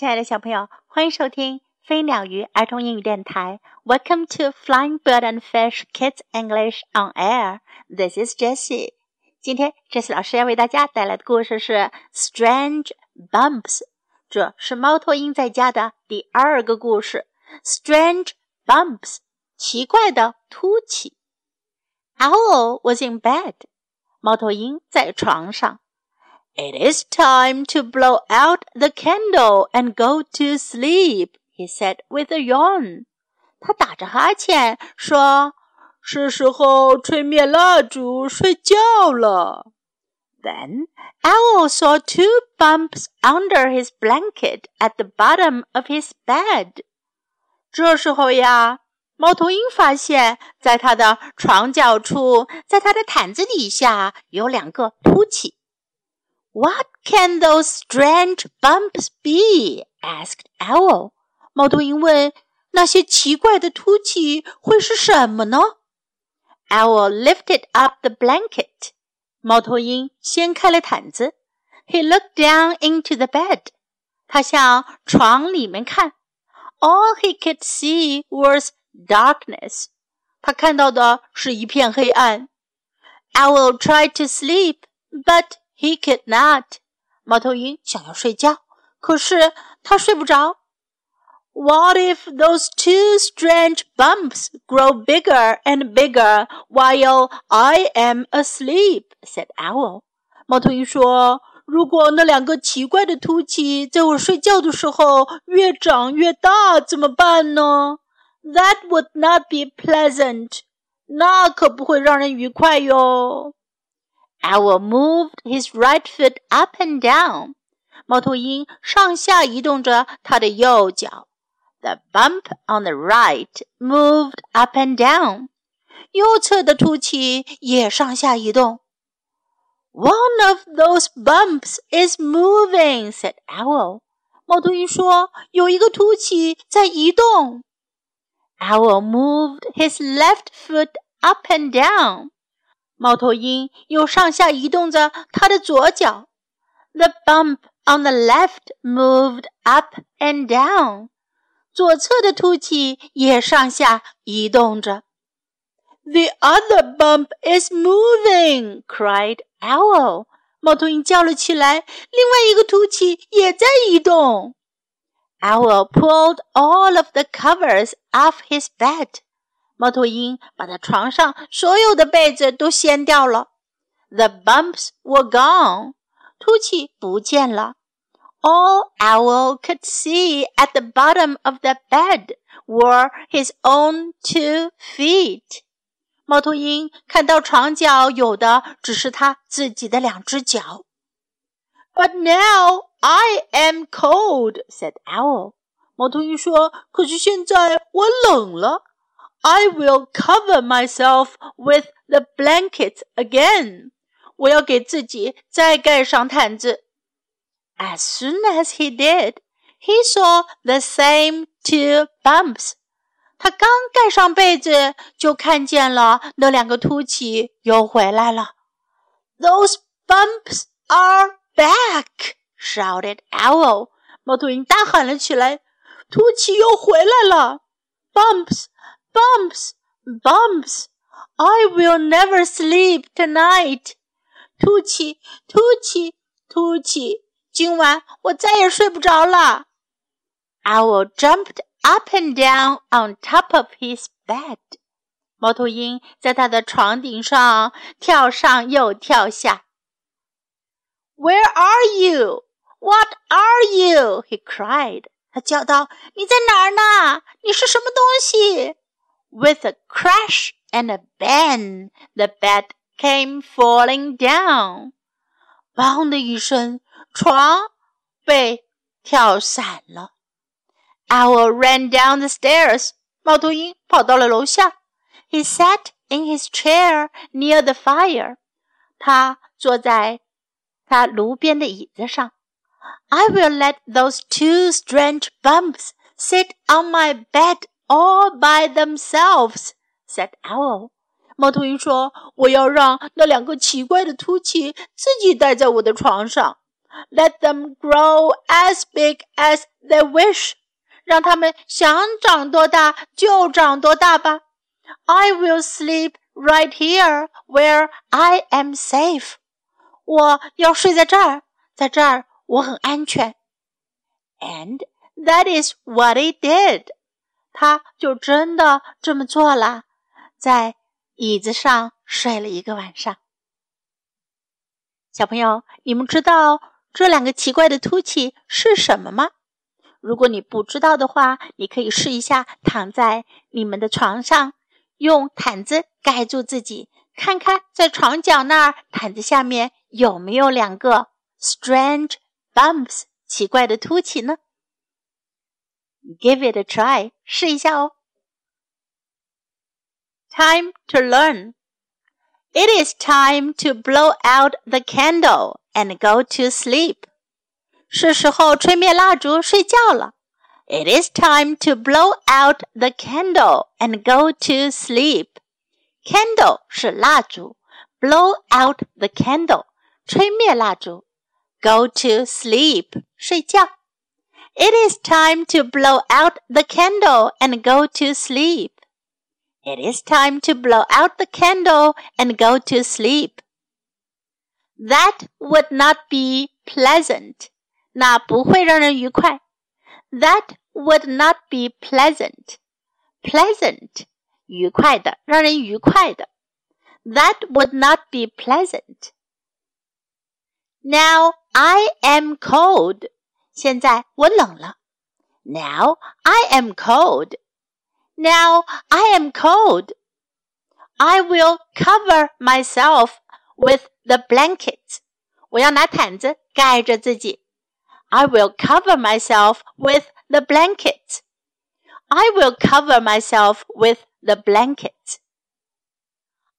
亲爱的小朋友，欢迎收听飞鸟鱼儿童英语电台。Welcome to Flying Bird and Fish Kids English on Air. This is Jessie. 今天，Jessie 老师要为大家带来的故事是《Strange Bumps》。这是猫头鹰在家的第二个故事。Strange Bumps，奇怪的凸起。Owl was in bed. 猫头鹰在床上。It is time to blow out the candle and go to sleep, he said with a yawn. 他打着哈欠说：“是时候吹灭蜡烛睡觉了。” Then Owl saw two bumps under his blanket at the bottom of his bed. 这时候呀，猫头鹰发现，在他的床角处，在他的毯子底下有两个凸起。 What can those strange bumps be? asked Owl. 猫头鹰问：“那些奇怪的凸起会是什么呢？” Owl lifted up the blanket. 猫头鹰掀开了毯子。He looked down into the bed. 他向床里面看。All he could see was darkness. 他看到的是一片黑暗。Owl tried to sleep, but he could not. 猫头鹰想要睡觉，可是他睡不着。What if those two strange bumps grow bigger and bigger while I am asleep? said Owl. 猫头鹰说：“如果那两个奇怪的凸起在我睡觉的时候越长越大，怎么办呢？” That would not be pleasant. 那可不会让人愉快哟。Owl moved his right foot up and down. 猫头鹰上下移动着它的右脚。The bump on the right moved up and down. 右侧的凸起也上下移动。One of those bumps is moving," said Owl. 猫头鹰说：“有一个凸起在移动。” Owl moved his left foot up and down. 猫头鹰又上下移动着它的左脚。The bump on the left moved up and down. 左侧的凸起也上下移动着。The other bump is moving! cried Owl. 猫头鹰叫了起来。另外一个凸起也在移动。Owl pulled all of the covers off his bed. 猫头鹰把它床上所有的被子都掀掉了。The bumps were gone，凸起不见了。All Owl could see at the bottom of the bed were his own two feet。猫头鹰看到床角有的只是它自己的两只脚。But now I am cold," said Owl。猫头鹰说：“可是现在我冷了。” I will cover myself with the blanket again. 我要给自己再盖上毯子。As soon as he did, he saw the same two bumps. 他刚盖上被子，就看见了那两个凸起又回来了。Those bumps are back! shouted Owl. 猫头鹰大喊了起来：“凸起又回来了！Bumps Bumps, bumps! I will never sleep tonight. 凸起，凸起，凸起！今晚我再也睡不着了。Owl jumped up and down on top of his bed. 猫头鹰在他的床顶上跳上又跳下。Where are you? What are you? He cried. 他叫道：“你在哪儿呢？你是什么东西？” ？” With a crash and a bang, the bed came falling down. 砰的一声，床被跳散了。Owl ran down the stairs. 猫头鹰跑到了楼下。He sat in his chair near the fire. 他坐在他炉边的椅子上。I will let those two strange bumps sit on my bed all by themselves," said Owl. 猫头鹰说：“我要让那两个奇怪的凸起自己待在我的床上。Let them grow as big as they wish，让他们想长多大就长多大吧。I will sleep right here where I am safe。我要睡在这儿，在这儿我很安全。And that is what he did。 他就真的这么做了，在椅子上睡了一个晚上。小朋友，你们知道这两个奇怪的凸起是什么吗？如果你不知道的话，你可以试一下躺在你们的床上，用毯子盖住自己，看看在床角那儿毯子下面有没有两个 strange bumps 奇怪的凸起呢？Give it a try，试一下哦。Time to learn. It is time to blow out the candle and go to sleep. 是时候吹灭蜡烛睡觉了。It is time to blow out the candle and go to sleep. Candle 是蜡烛，blow out the candle 吹灭蜡烛，go to sleep 睡觉。 It is time to blow out the candle and go to sleep. It is time to blow out the candle and go to sleep. That would not be pleasant. 那不会让人愉快。That would not be pleasant. Pleasant，愉快的，让人愉快的。That would not be pleasant. Now I am cold. 现在我冷了。Now I am cold. Now I am cold. I will cover myself with the blankets. 我要拿毯子盖着自己。I will cover myself with the blankets. I will cover myself with the blankets.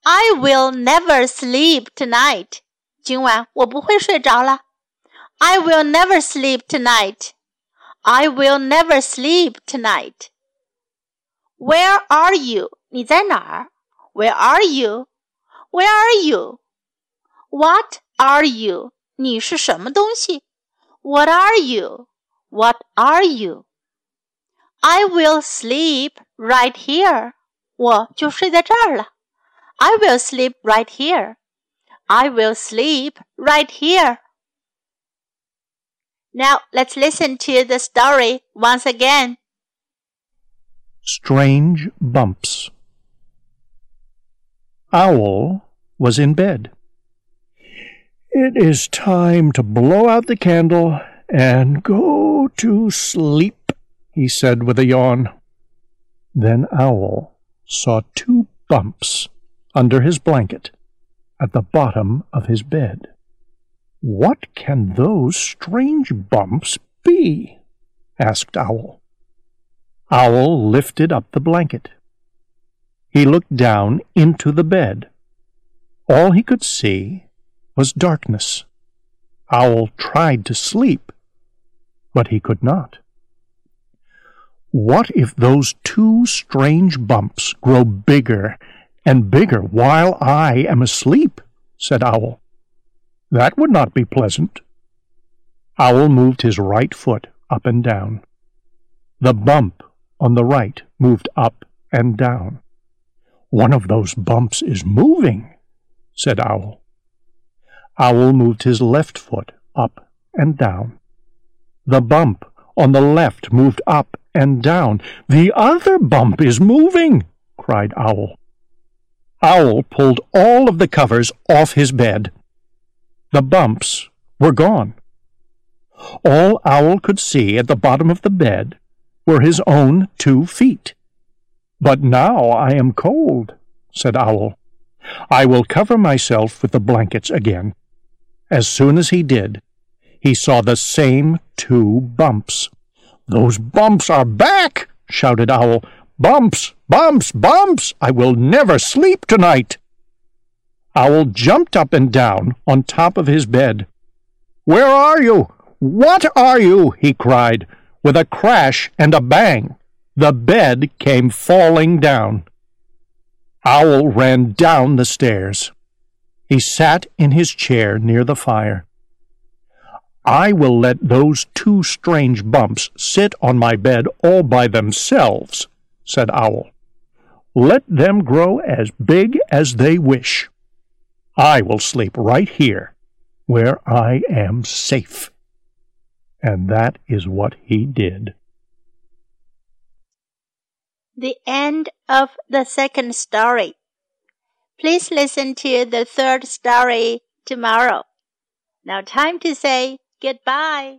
I will never sleep tonight. 今晚我不会睡着了。 I will never sleep tonight. I will never sleep tonight. Where are you? 你在哪儿？Where are you? Where are you? What are you? 你是什么东西？What are you? What are you? I will sleep right here. 我就睡在这儿了。I will sleep right here. I will sleep right here. Now let's listen to the story once again. Strange Bumps. Owl was in bed. It is time to blow out the candle and go to sleep, he said with a yawn. Then Owl saw two bumps under his blanket at the bottom of his bed. What can those strange bumps be? asked Owl. Owl lifted up the blanket. He looked down into the bed. All he could see was darkness. Owl tried to sleep, but he could not. What if those two strange bumps grow bigger and bigger while I am asleep? said Owl. That would not be pleasant. Owl moved his right foot up and down. The bump on the right moved up and down. One of those bumps is moving, said Owl. Owl moved his left foot up and down. The bump on the left moved up and down. The other bump is moving, cried Owl. Owl pulled all of the covers off his bed. The bumps were gone. All Owl could see at the bottom of the bed were his own two feet. But now I am cold, said Owl. I will cover myself with the blankets again. As soon as he did, he saw the same two bumps. Those bumps are back, shouted Owl. Bumps, bumps, bumps! I will never sleep tonight. Owl jumped up and down on top of his bed. Where are you? What are you? he cried. With a crash and a bang, the bed came falling down. Owl ran down the stairs. He sat in his chair near the fire. I will let those two strange bumps sit on my bed all by themselves, said Owl. Let them grow as big as they wish. I will sleep right here, where I am safe. And that is what he did. The end of the second story. Please listen to the third story tomorrow. Now, time to say goodbye.